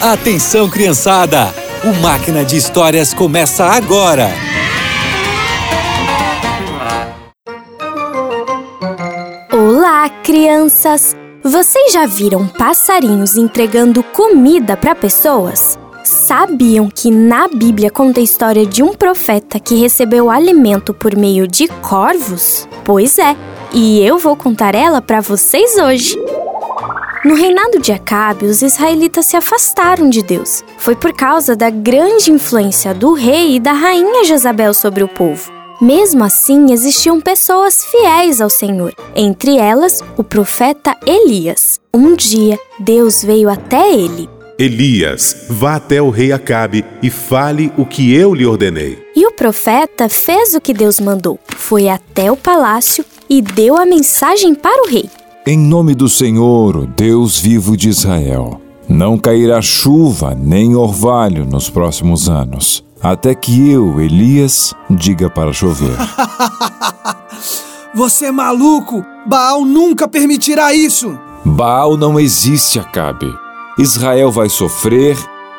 Atenção, criançada! O Máquina de Histórias começa agora! Olá, crianças! Vocês já viram passarinhos entregando comida para pessoas? Sabiam que na Bíblia conta a história de um profeta que recebeu alimento por meio de corvos? Pois é, e eu vou contar ela para vocês hoje. No reinado de Acabe, os israelitas se afastaram de Deus. Foi por causa da grande influência do rei e da rainha Jezabel sobre o povo. Mesmo assim, existiam pessoas fiéis ao Senhor, entre elas o profeta Elias. Um dia, Deus veio até ele. Elias, vá até o rei Acabe e fale o que eu lhe ordenei. E o profeta fez o que Deus mandou. Foi até o palácio e deu a mensagem para o rei. Em nome do Senhor, Deus vivo de Israel, não cairá chuva nem orvalho nos próximos anos, até que eu, Elias, diga para chover. Você é maluco! Baal nunca permitirá isso! Baal não existe, Acabe. Israel vai sofrer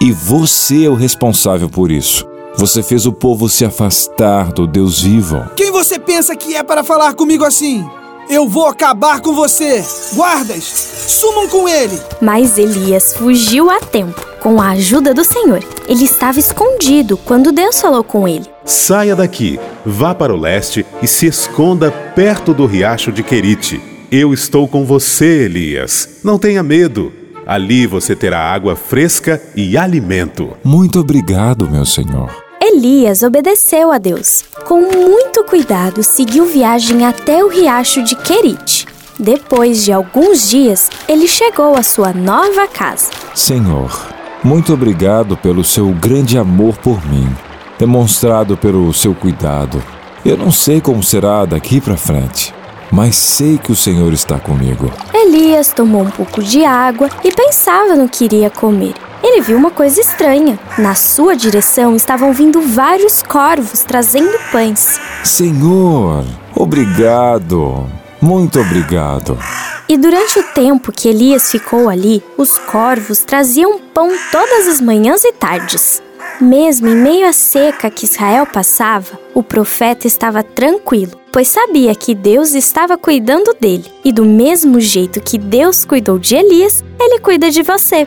e você é o responsável por isso. Você fez o povo se afastar do Deus vivo. Quem você pensa que é para falar comigo assim? Eu vou acabar com você! Guardas, sumam com ele! Mas Elias fugiu a tempo, com a ajuda do Senhor. Ele estava escondido quando Deus falou com ele. Saia daqui, vá para o leste e se esconda perto do riacho de Querite. Eu estou com você, Elias. Não tenha medo. Ali você terá água fresca e alimento. Muito obrigado, meu senhor. Elias obedeceu a Deus. Com muito cuidado, seguiu viagem até o riacho de Querite. Depois de alguns dias, ele chegou à sua nova casa. Senhor, muito obrigado pelo seu grande amor por mim, demonstrado pelo seu cuidado. Eu não sei como será daqui para frente, mas sei que o Senhor está comigo. Elias tomou um pouco de água e pensava no que iria comer ele viu uma coisa estranha. Na sua direção estavam vindo vários corvos trazendo pães. Senhor, obrigado. Muito obrigado. E durante o tempo que Elias ficou ali, os corvos traziam pão todas as manhãs e tardes. Mesmo em meio à seca que Israel passava, o profeta estava tranquilo, pois sabia que Deus estava cuidando dele. E do mesmo jeito que Deus cuidou de Elias, ele cuida de você.